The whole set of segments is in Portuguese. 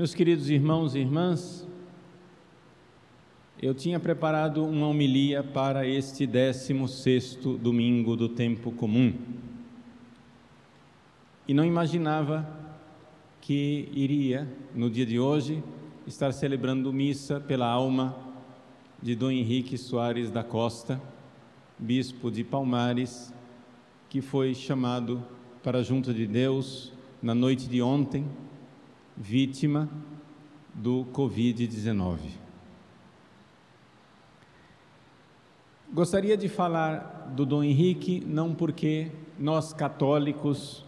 Meus queridos irmãos e irmãs, eu tinha preparado uma homilia para este 16º domingo do tempo comum. E não imaginava que iria, no dia de hoje, estar celebrando missa pela alma de Dom Henrique Soares da Costa, bispo de Palmares, que foi chamado para junto de Deus na noite de ontem, vítima do Covid-19. Gostaria de falar do Dom Henrique não porque nós católicos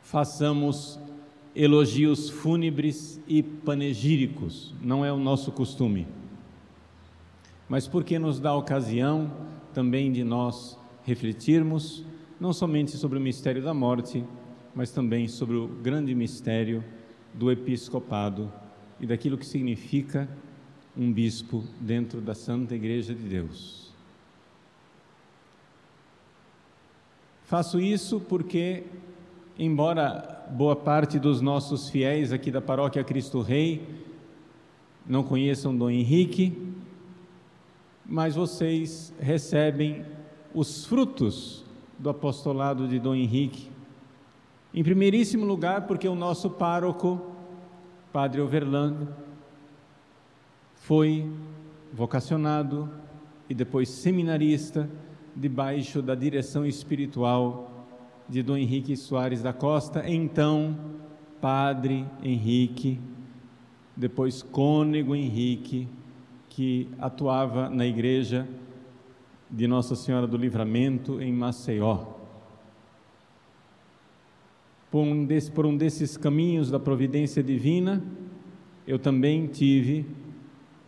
façamos elogios fúnebres e panegíricos, não é o nosso costume, mas porque nos dá ocasião também de nós refletirmos não somente sobre o mistério da morte, mas também sobre o grande mistério do episcopado e daquilo que significa um bispo dentro da Santa Igreja de Deus. Faço isso porque, embora boa parte dos nossos fiéis aqui da paróquia Cristo Rei não conheçam Dom Henrique, mas vocês recebem os frutos do apostolado de Dom Henrique em primeiríssimo lugar, porque o nosso pároco, Padre Overland, foi vocacionado e depois seminarista debaixo da direção espiritual de Dom Henrique Soares da Costa, então Padre Henrique, depois Cônego Henrique, que atuava na igreja de Nossa Senhora do Livramento em Maceió por um, desse, por um desses caminhos da providência divina, eu também tive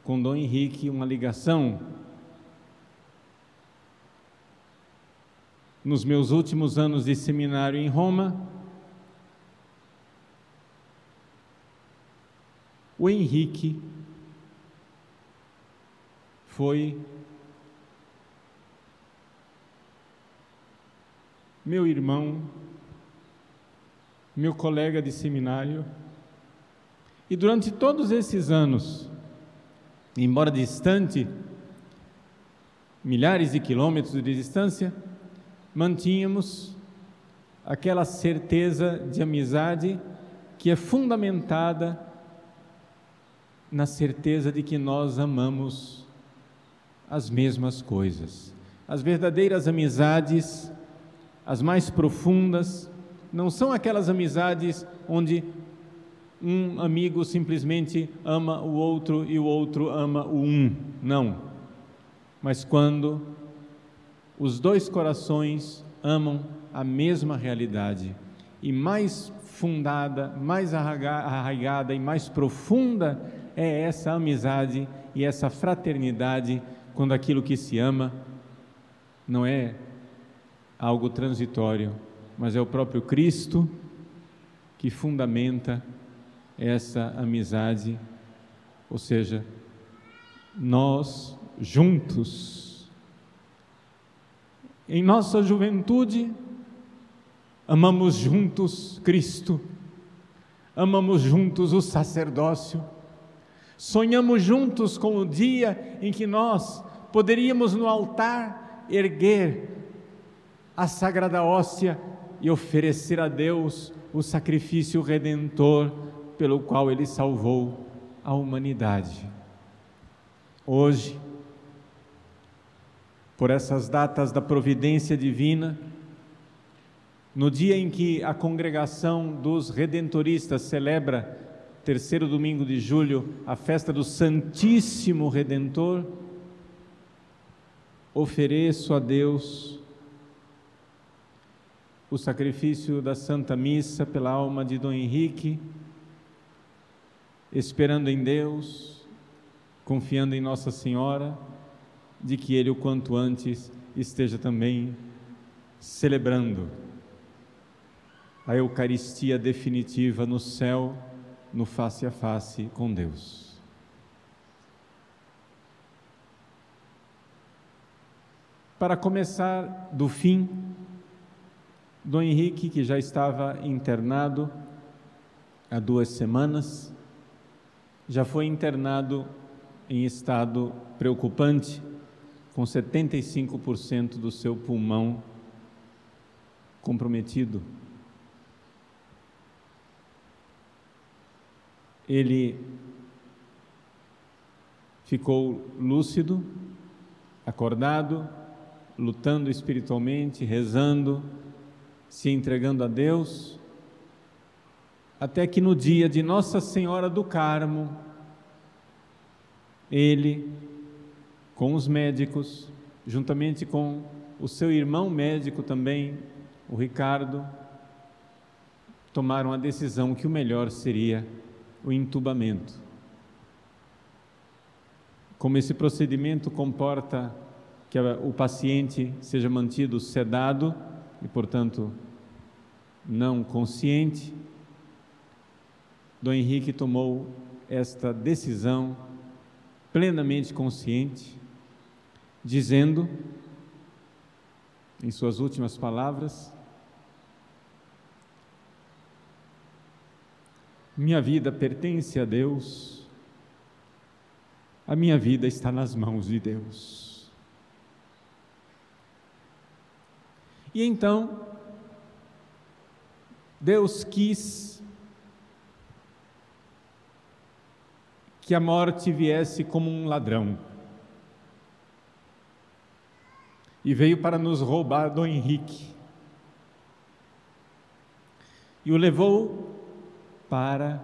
com Dom Henrique uma ligação. Nos meus últimos anos de seminário em Roma, o Henrique foi meu irmão meu colega de seminário. E durante todos esses anos, embora distante, milhares de quilômetros de distância, mantínhamos aquela certeza de amizade que é fundamentada na certeza de que nós amamos as mesmas coisas. As verdadeiras amizades, as mais profundas, não são aquelas amizades onde um amigo simplesmente ama o outro e o outro ama o um. Não. Mas quando os dois corações amam a mesma realidade e mais fundada, mais arraigada e mais profunda é essa amizade e essa fraternidade quando aquilo que se ama não é algo transitório, mas é o próprio Cristo que fundamenta essa amizade, ou seja, nós juntos, em nossa juventude, amamos juntos Cristo, amamos juntos o sacerdócio, sonhamos juntos com o dia em que nós poderíamos no altar erguer a sagrada hóstia e oferecer a Deus o sacrifício redentor pelo qual Ele salvou a humanidade. Hoje, por essas datas da providência divina, no dia em que a congregação dos redentoristas celebra, terceiro domingo de julho, a festa do Santíssimo Redentor, ofereço a Deus o sacrifício da Santa Missa pela alma de Dom Henrique, esperando em Deus, confiando em Nossa Senhora, de que ele o quanto antes esteja também celebrando a Eucaristia definitiva no céu, no face a face com Deus. Para começar do fim, Dom Henrique, que já estava internado há duas semanas, já foi internado em estado preocupante, com 75% do seu pulmão comprometido. Ele ficou lúcido, acordado, lutando espiritualmente, rezando, se entregando a Deus, até que no dia de Nossa Senhora do Carmo, ele, com os médicos, juntamente com o seu irmão médico também, o Ricardo, tomaram a decisão que o melhor seria o entubamento. Como esse procedimento comporta que o paciente seja mantido sedado e, portanto, não consciente, Dom Henrique tomou esta decisão plenamente consciente, dizendo, em suas últimas palavras, minha vida pertence a Deus, a minha vida está nas mãos de Deus. E então, Deus quis que a morte viesse como um ladrão. E veio para nos roubar Dom Henrique. E o levou para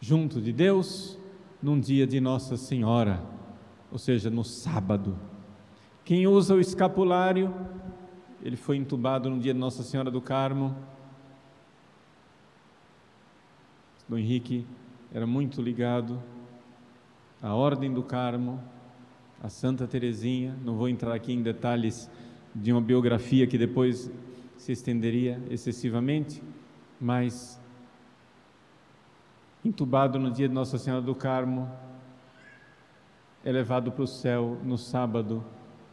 junto de Deus num dia de Nossa Senhora, ou seja, no sábado. Quem usa o escapulário ele foi entubado no dia de Nossa Senhora do Carmo. Dom Henrique era muito ligado à Ordem do Carmo, a Santa Teresinha. Não vou entrar aqui em detalhes de uma biografia que depois se estenderia excessivamente, mas entubado no dia de Nossa Senhora do Carmo, é levado para o céu no sábado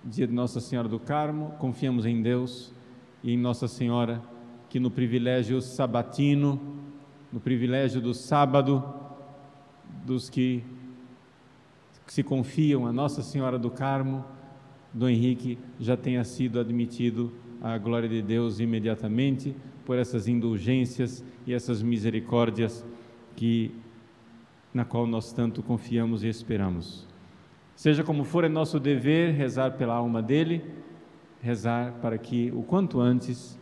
dia de Nossa Senhora do Carmo, confiamos em Deus e em Nossa Senhora, que no privilégio sabatino, no privilégio do sábado, dos que se confiam a Nossa Senhora do Carmo, Dom Henrique já tenha sido admitido à glória de Deus imediatamente por essas indulgências e essas misericórdias que na qual nós tanto confiamos e esperamos. Seja como for, é nosso dever rezar pela alma dele, rezar para que o quanto antes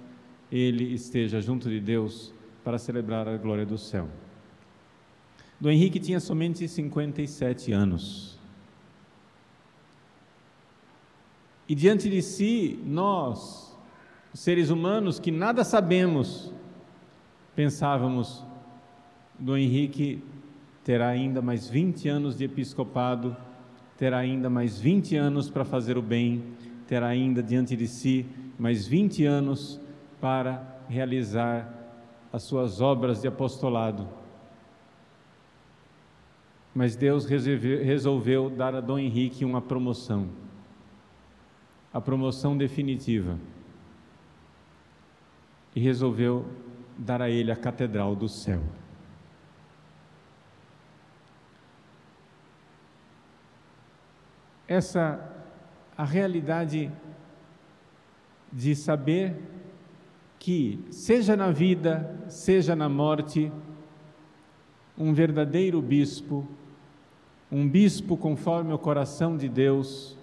ele esteja junto de Deus para celebrar a glória do céu. Dom Henrique tinha somente 57 anos. E diante de si, nós, seres humanos que nada sabemos, pensávamos: Dom Henrique terá ainda mais 20 anos de episcopado terá ainda mais 20 anos para fazer o bem, terá ainda diante de si mais 20 anos para realizar as suas obras de apostolado. Mas Deus resolveu dar a Dom Henrique uma promoção, a promoção definitiva, e resolveu dar a ele a Catedral do Céu. Essa a realidade de saber que, seja na vida, seja na morte, um verdadeiro bispo, um bispo conforme o coração de Deus,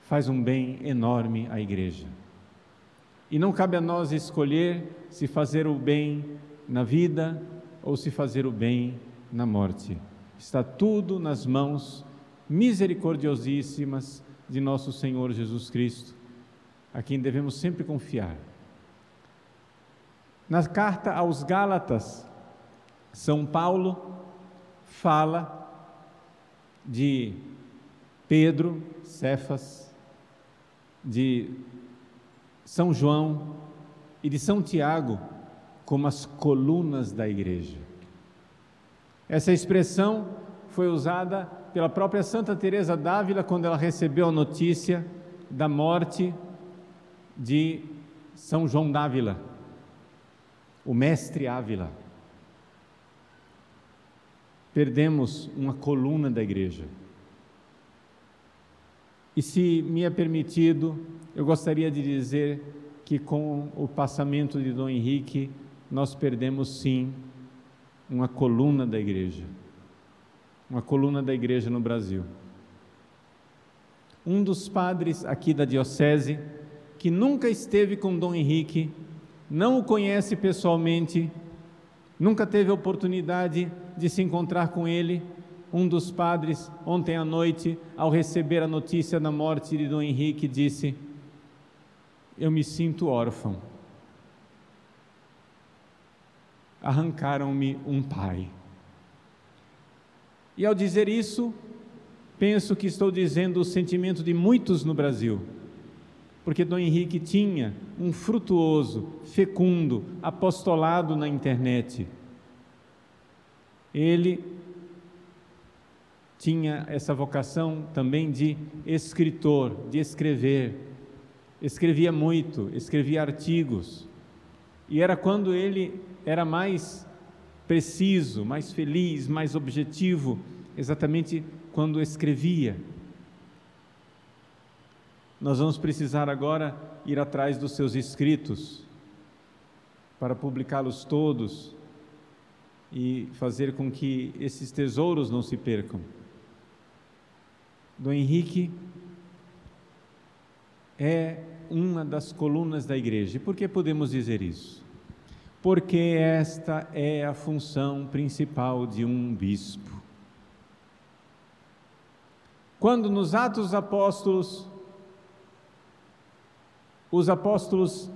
faz um bem enorme à igreja. E não cabe a nós escolher se fazer o bem na vida ou se fazer o bem na morte. Está tudo nas mãos misericordiosíssimas de nosso Senhor Jesus Cristo, a quem devemos sempre confiar. Na carta aos Gálatas, São Paulo fala de Pedro, Cefas, de São João e de São Tiago como as colunas da igreja. Essa expressão foi usada pela própria Santa Teresa d'Ávila quando ela recebeu a notícia da morte de São João d'Ávila, o mestre Ávila. perdemos uma coluna da igreja. E se me é permitido, eu gostaria de dizer que com o passamento de Dom Henrique, nós perdemos sim uma coluna da igreja. Uma coluna da igreja no Brasil. Um dos padres aqui da diocese, que nunca esteve com Dom Henrique, não o conhece pessoalmente, nunca teve oportunidade de se encontrar com ele, um dos padres, ontem à noite, ao receber a notícia da morte de Dom Henrique, disse: Eu me sinto órfão. Arrancaram-me um pai. E ao dizer isso, penso que estou dizendo o sentimento de muitos no Brasil, porque Dom Henrique tinha um frutuoso, fecundo apostolado na internet. Ele tinha essa vocação também de escritor, de escrever. Escrevia muito, escrevia artigos. E era quando ele era mais preciso, mais feliz, mais objetivo, exatamente quando escrevia. Nós vamos precisar agora ir atrás dos seus escritos para publicá-los todos e fazer com que esses tesouros não se percam do Henrique é uma das colunas da igreja. Por que podemos dizer isso? Porque esta é a função principal de um bispo. Quando nos Atos Apóstolos, os apóstolos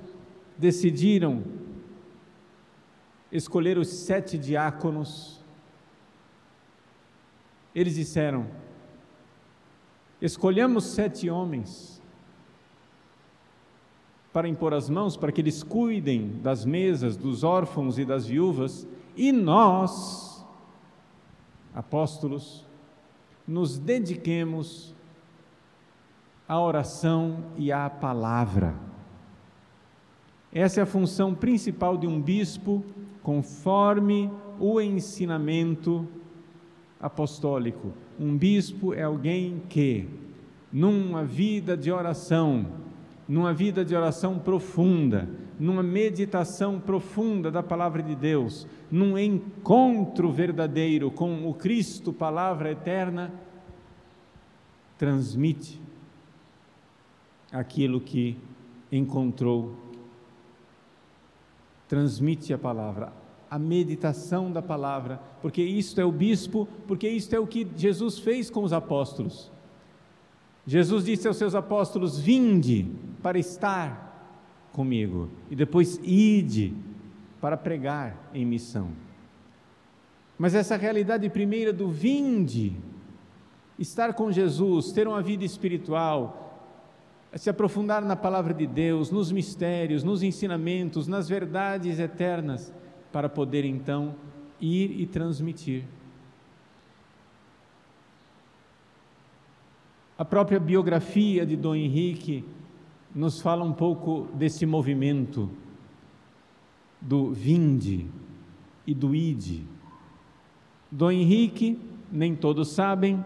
decidiram escolher os sete diáconos, eles disseram: Escolhamos sete homens para impor as mãos, para que eles cuidem das mesas dos órfãos e das viúvas, e nós, apóstolos, nos dediquemos à oração e à palavra. Essa é a função principal de um bispo, conforme o ensinamento apostólico. Um bispo é alguém que, numa vida de oração, numa vida de oração profunda, numa meditação profunda da palavra de Deus, num encontro verdadeiro com o Cristo, palavra eterna, transmite aquilo que encontrou. Transmite a palavra, a meditação da palavra, porque isto é o bispo, porque isto é o que Jesus fez com os apóstolos. Jesus disse aos seus apóstolos: Vinde para estar comigo, e depois ide para pregar em missão. Mas essa realidade primeira do vinde, estar com Jesus, ter uma vida espiritual, se aprofundar na palavra de Deus, nos mistérios, nos ensinamentos, nas verdades eternas, para poder então ir e transmitir. A própria biografia de Dom Henrique nos fala um pouco desse movimento do vinde e do ide. Dom Henrique, nem todos sabem,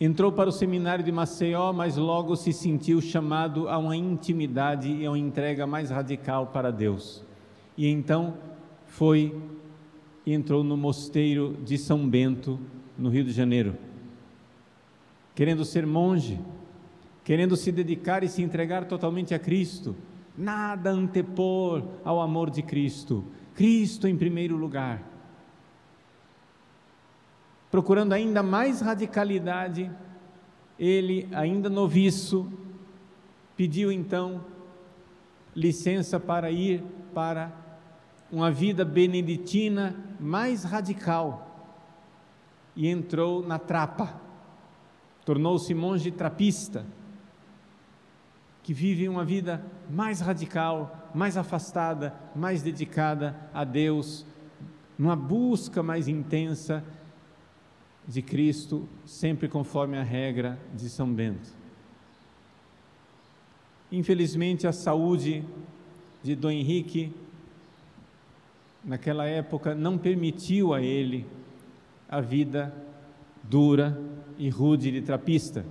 entrou para o seminário de Maceió, mas logo se sentiu chamado a uma intimidade e a uma entrega mais radical para Deus e então foi e entrou no mosteiro de São Bento, no Rio de Janeiro, querendo ser monge, querendo se dedicar e se entregar totalmente a Cristo, nada antepor ao amor de Cristo, Cristo em primeiro lugar. Procurando ainda mais radicalidade, ele, ainda noviço, pediu então licença para ir para uma vida beneditina mais radical e entrou na trapa. Tornou-se monge trapista, que vive uma vida mais radical, mais afastada, mais dedicada a Deus, numa busca mais intensa de Cristo, sempre conforme a regra de São Bento. Infelizmente, a saúde de Dom Henrique naquela época, não permitiu a ele a vida dura e rude de trapista.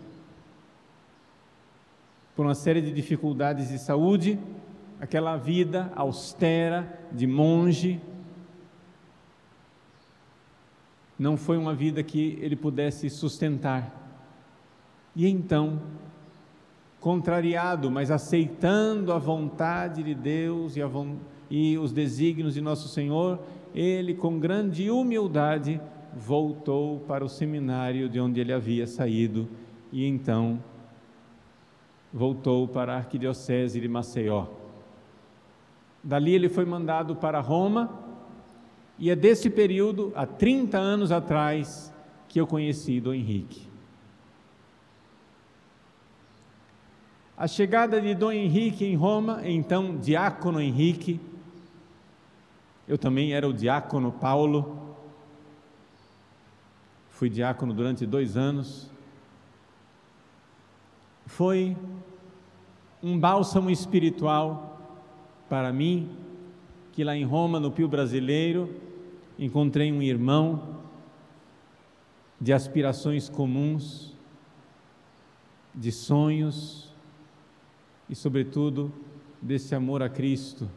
Por uma série de dificuldades de saúde, aquela vida austera de monge não foi uma vida que ele pudesse sustentar. E então, contrariado, mas aceitando a vontade de Deus e, e os desígnios de nosso Senhor, ele, com grande humildade, voltou para o seminário de onde ele havia saído e então voltou para a arquidiocese de Maceió. Dali ele foi mandado para Roma e é desse período, há 30 anos atrás, que eu conheci Dom Henrique. A chegada de Dom Henrique em Roma, então diácono Henrique, eu também era o diácono Paulo, fui diácono durante dois anos, foi um bálsamo espiritual para mim, que lá em Roma, no Pio Brasileiro, encontrei um irmão de aspirações comuns, de sonhos e, sobretudo, desse amor a Cristo.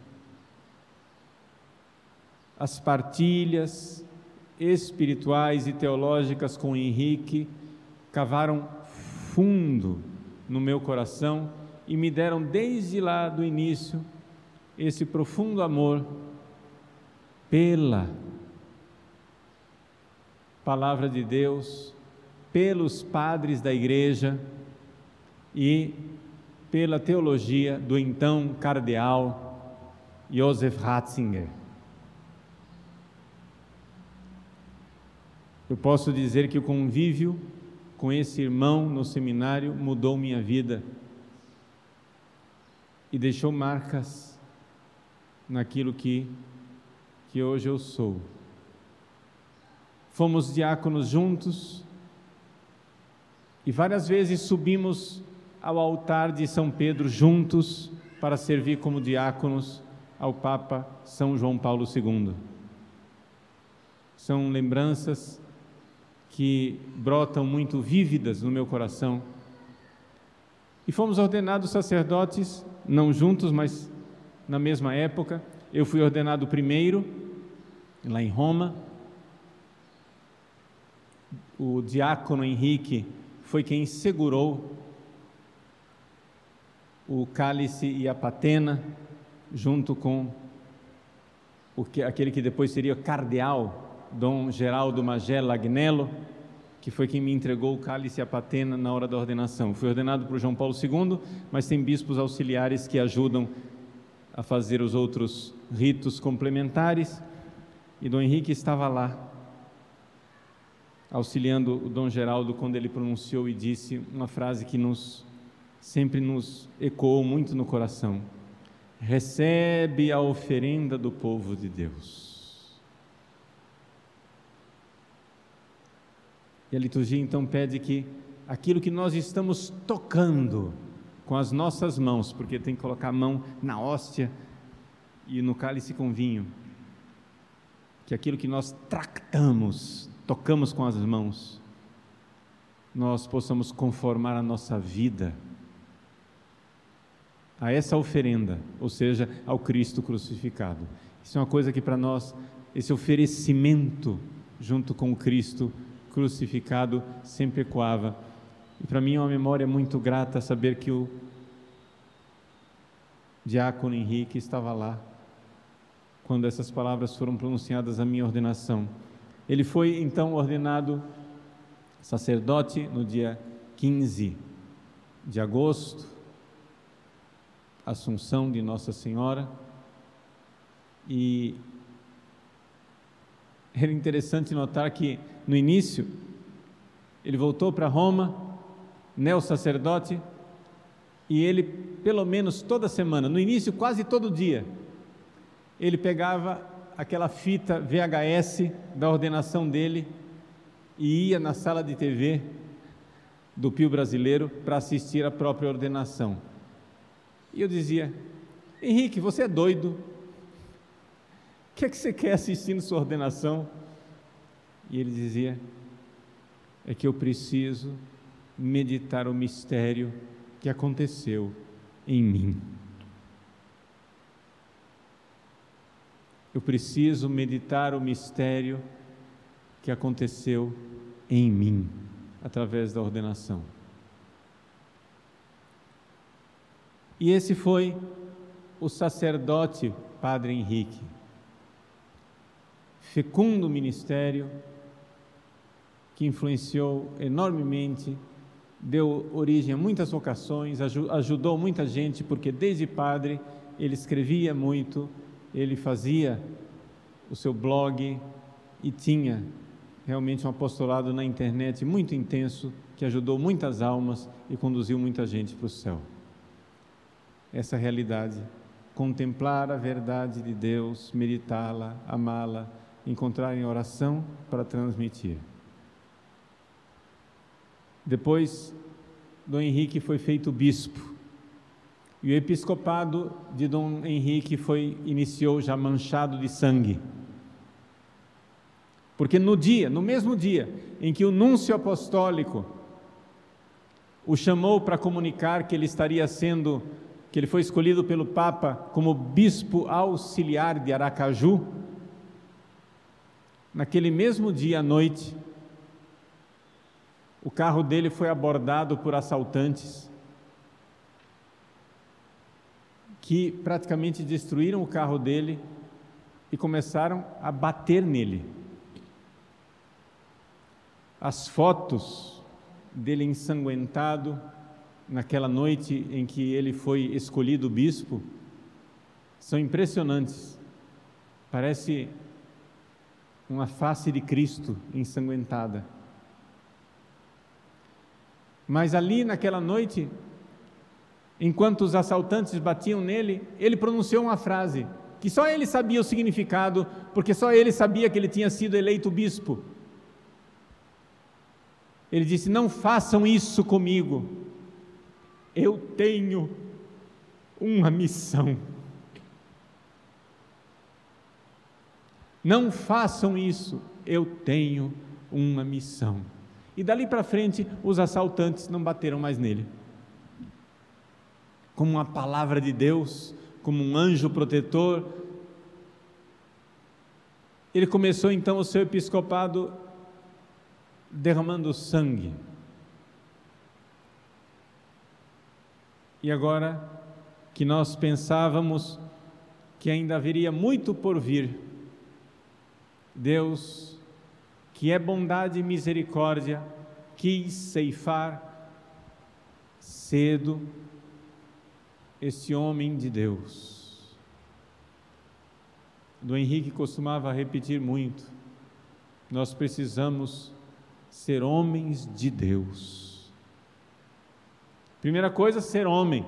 As partilhas espirituais e teológicas com Henrique cavaram fundo no meu coração e me deram desde lá do início esse profundo amor pela palavra de Deus, pelos padres da igreja e pela teologia do então cardeal Josef Ratzinger. Eu posso dizer que o convívio com esse irmão no seminário mudou minha vida e deixou marcas naquilo que, que hoje eu sou. Fomos diáconos juntos e várias vezes subimos ao altar de São Pedro juntos para servir como diáconos ao Papa São João Paulo II. São lembranças que brotam muito vívidas no meu coração. E fomos ordenados sacerdotes, não juntos, mas na mesma época. Eu fui ordenado primeiro, lá em Roma, o diácono Henrique foi quem segurou o cálice e a patena, junto com o que, aquele que depois seria cardeal, Dom Geraldo Magela Agnello, que foi quem me entregou o cálice e a patena na hora da ordenação. Fui ordenado por João Paulo II, mas tem bispos auxiliares que ajudam a fazer os outros ritos complementares, e Dom Henrique estava lá auxiliando o Dom Geraldo quando ele pronunciou e disse uma frase que nos sempre nos ecoou muito no coração: recebe a oferenda do povo de Deus. E a liturgia então pede que aquilo que nós estamos tocando com as nossas mãos, porque tem que colocar a mão na hóstia e no cálice com vinho, que aquilo que nós tractamos tocamos com as mãos, nós possamos conformar a nossa vida a essa oferenda, ou seja, ao Cristo crucificado. Isso é uma coisa que para nós, esse oferecimento junto com o Cristo crucificado sempre ecoava. E para mim é uma memória muito grata saber que o diácono Henrique estava lá quando essas palavras foram pronunciadas à minha ordenação. Ele foi então ordenado sacerdote no dia 15 de agosto, Assunção de Nossa Senhora, e era interessante notar que no início ele voltou para Roma, neo-sacerdote, e ele, pelo menos toda semana, no início quase todo dia, ele pegava aquela fita VHS da ordenação dele e ia na sala de TV do Pio Brasileiro para assistir a própria ordenação. E eu dizia: Henrique, você é doido. Que é que você quer assistindo sua ordenação? E ele dizia: É que eu preciso meditar o mistério que aconteceu em mim. Eu preciso meditar o mistério que aconteceu em mim, através da ordenação. E esse foi o sacerdote Padre Henrique. Fecundo ministério, que influenciou enormemente, deu origem a muitas vocações, ajudou muita gente, porque desde padre ele escrevia muito, ele fazia o seu blog e tinha realmente um apostolado na internet muito intenso que ajudou muitas almas e conduziu muita gente para o céu. Essa realidade, contemplar a verdade de Deus, meditá-la, amá-la, encontrar em oração para transmitir. Depois, Dom Henrique foi feito bispo. E o episcopado de Dom Henrique foi iniciou já manchado de sangue. Porque no dia, no mesmo dia em que o núncio apostólico o chamou para comunicar que ele estaria sendo, que ele foi escolhido pelo Papa como bispo auxiliar de Aracaju, naquele mesmo dia à noite, o carro dele foi abordado por assaltantes que praticamente destruíram o carro dele e começaram a bater nele. As fotos dele ensanguentado naquela noite em que ele foi escolhido bispo são impressionantes. Parece uma face de Cristo ensanguentada. Mas ali naquela noite, enquanto os assaltantes batiam nele, ele pronunciou uma frase que só ele sabia o significado, porque só ele sabia que ele tinha sido eleito bispo. Ele disse: Não façam isso comigo, eu tenho uma missão. Não façam isso, eu tenho uma missão. E dali para frente, os assaltantes não bateram mais nele como uma palavra de Deus, como um anjo protetor. Ele começou então o seu episcopado derramando sangue. E agora que nós pensávamos que ainda haveria muito por vir, Deus, que é bondade e misericórdia, quis ceifar cedo este homem de Deus. Do Henrique costumava repetir muito: nós precisamos ser homens de Deus. Primeira coisa, ser homem.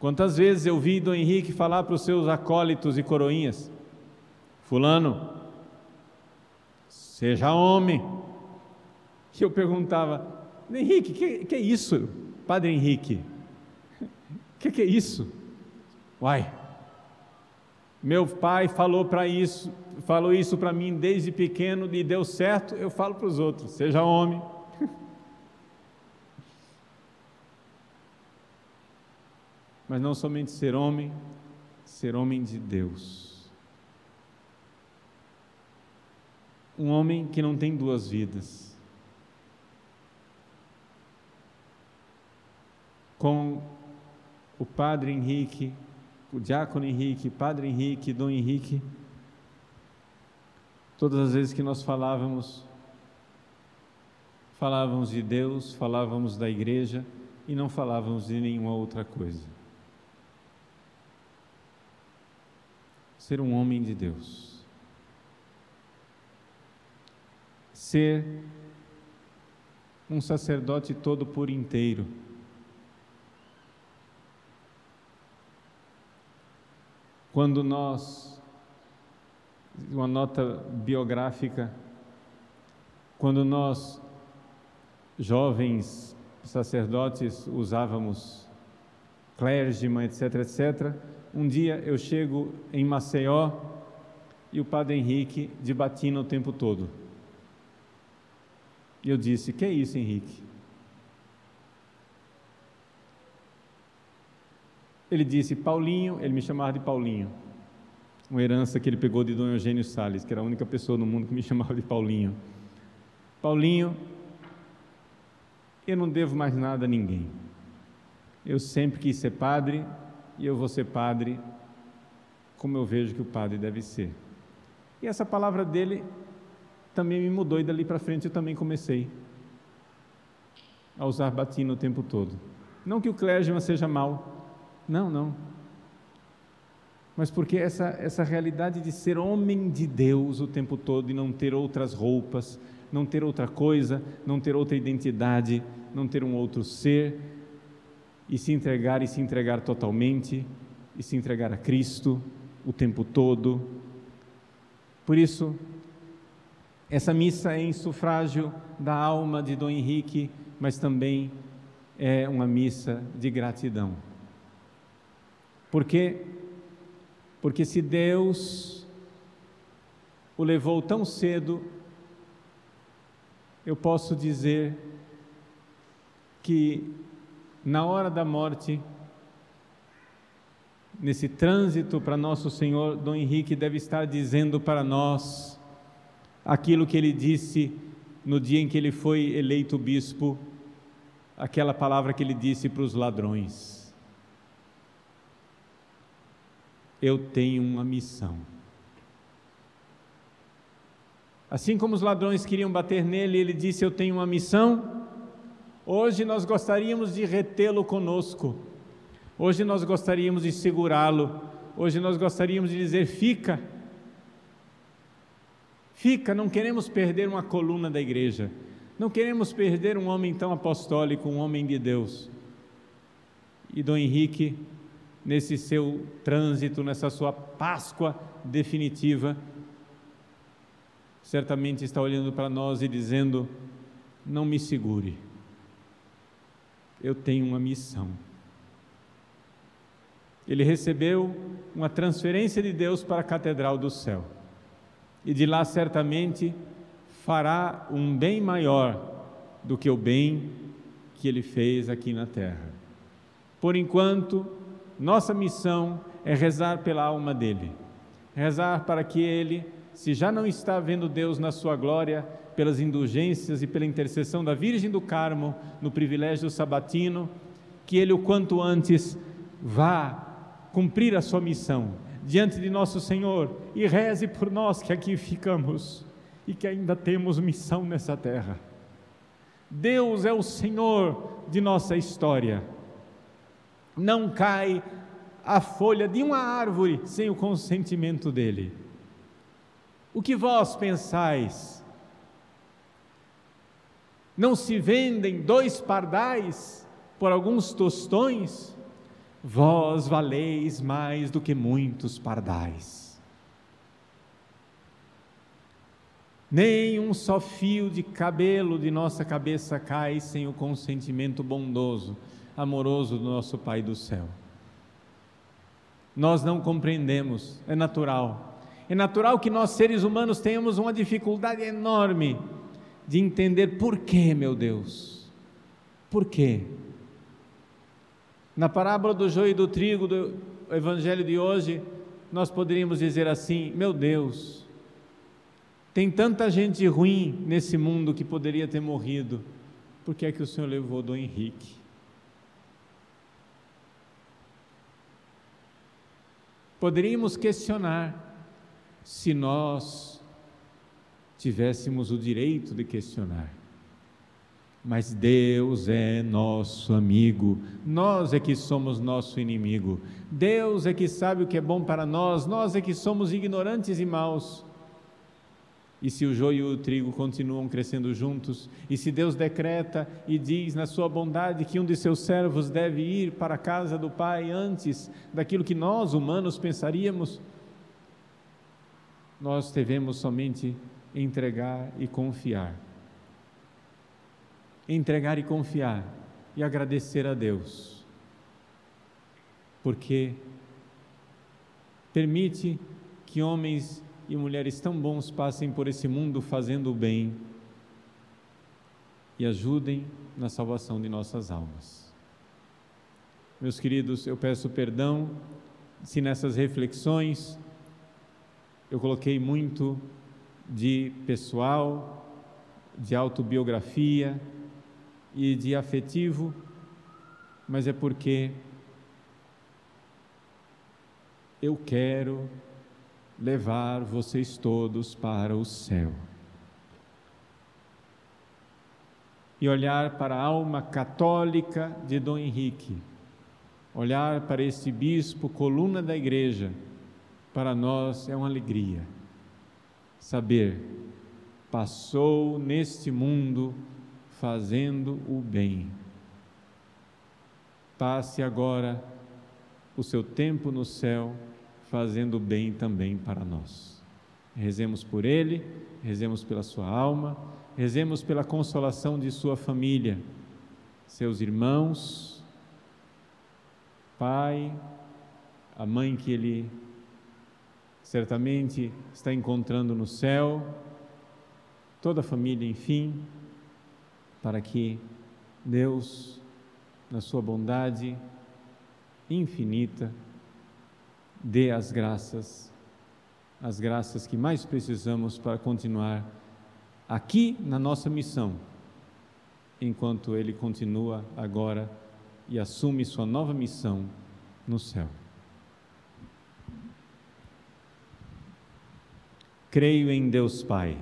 Quantas vezes eu vi Dom Henrique falar para os seus acólitos e coroinhas: Fulano, seja homem. E eu perguntava: Henrique, que, que é isso, Padre Henrique? que, que é isso? Uai, meu pai falou para isso, falou isso para mim desde pequeno e deu certo, eu falo para os outros, seja homem. Mas não somente ser homem, ser homem de Deus. Um homem que não tem duas vidas. Com o padre Henrique, o diácono Henrique, padre Henrique, Dom Henrique, todas as vezes que nós falávamos, falávamos de Deus, falávamos da igreja e não falávamos de nenhuma outra coisa. Ser um homem de Deus. Ser um sacerdote todo por inteiro Quando nós, uma nota biográfica, quando nós, jovens sacerdotes, usávamos clérgima, etc, etc, um dia eu chego em Maceió e o padre Henrique de batina o tempo todo. E eu disse: Que é isso, Henrique? Ele disse: Paulinho, ele me chamava de Paulinho. Uma herança que ele pegou de Dom Eugênio Salles, que era a única pessoa no mundo que me chamava de Paulinho. Paulinho, eu não devo mais nada a ninguém. Eu sempre quis ser padre e eu vou ser padre como eu vejo que o padre deve ser. E essa palavra dele também me mudou e dali para frente eu também comecei a usar batina o tempo todo. Não que o clérigman seja mal, não, não. Mas porque essa, essa realidade de ser homem de Deus o tempo todo e não ter outras roupas, não ter outra coisa, não ter outra identidade, não ter um outro ser, e se entregar e se entregar totalmente, e se entregar a Cristo o tempo todo. Por isso, essa missa é em sufrágio da alma de Dom Henrique, mas também é uma missa de gratidão. Por quê? Porque se Deus o levou tão cedo, eu posso dizer que na hora da morte nesse trânsito para nosso Senhor, Dom Henrique deve estar dizendo para nós aquilo que ele disse no dia em que ele foi eleito bispo, aquela palavra que ele disse para os ladrões: Eu tenho uma missão. Assim como os ladrões queriam bater nele, ele disse: Eu tenho uma missão. Hoje nós gostaríamos de retê-lo conosco Hoje nós gostaríamos de segurá-lo, hoje nós gostaríamos de dizer: fica, fica, não queremos perder uma coluna da igreja, não queremos perder um homem tão apostólico, um homem de Deus. E Dom Henrique, nesse seu trânsito, nessa sua Páscoa definitiva, certamente está olhando para nós e dizendo: não me segure, eu tenho uma missão ele recebeu uma transferência de Deus para a Catedral do Céu. E de lá certamente fará um bem maior do que o bem que ele fez aqui na terra. Por enquanto, nossa missão é rezar pela alma dele, rezar para que ele, se já não está vendo Deus na sua glória, pelas indulgências e pela intercessão da Virgem do Carmo, no privilégio sabatino, que ele o quanto antes vá cumprir a sua missão diante de nosso Senhor e reze por nós que aqui ficamos e que ainda temos missão nessa terra. Deus é o Senhor de nossa história. Não cai a folha de uma árvore sem o consentimento dele. O que vós pensais? Não se vendem dois pardais por alguns tostões? Vós valeis mais do que muitos pardais. Nem um só fio de cabelo de nossa cabeça cai sem o consentimento bondoso, amoroso do nosso Pai do céu. Nós não compreendemos, é natural. É natural que nós seres humanos tenhamos uma dificuldade enorme de entender por que, meu Deus. Por quê? Na parábola do joio e do trigo do evangelho de hoje, nós poderíamos dizer assim: meu Deus, tem tanta gente ruim nesse mundo que poderia ter morrido, por que é que o Senhor levou Dom Henrique? Poderíamos questionar se nós tivéssemos o direito de questionar. Mas Deus é nosso amigo, nós é que somos nosso inimigo. Deus é que sabe o que é bom para nós, nós é que somos ignorantes e maus. E se o joio e o trigo continuam crescendo juntos, e se Deus decreta e diz na sua bondade que um de seus servos deve ir para a casa do Pai antes daquilo que nós, humanos, pensaríamos, nós devemos somente entregar e confiar entregar e confiar e agradecer a Deus, porque permite que homens e mulheres tão bons passem por esse mundo fazendo o bem e ajudem na salvação de nossas almas. Meus queridos, eu peço perdão se nessas reflexões eu coloquei muito de pessoal, de autobiografia e de afetivo, mas é porque eu quero levar vocês todos para o céu. E olhar para a alma católica de Dom Henrique, olhar para este bispo, coluna da igreja, para nós é uma alegria saber passou neste mundo fazendo o bem. Passe agora o seu tempo no céu fazendo bem também para nós. Rezemos por ele, rezemos pela sua alma, rezemos pela consolação de sua família, seus irmãos, pai, a mãe que ele certamente está encontrando no céu, toda a família, enfim, para que Deus, na sua bondade infinita, dê as graças, as graças que mais precisamos para continuar aqui na nossa missão, enquanto Ele continua agora e assume sua nova missão no céu. Creio em Deus Pai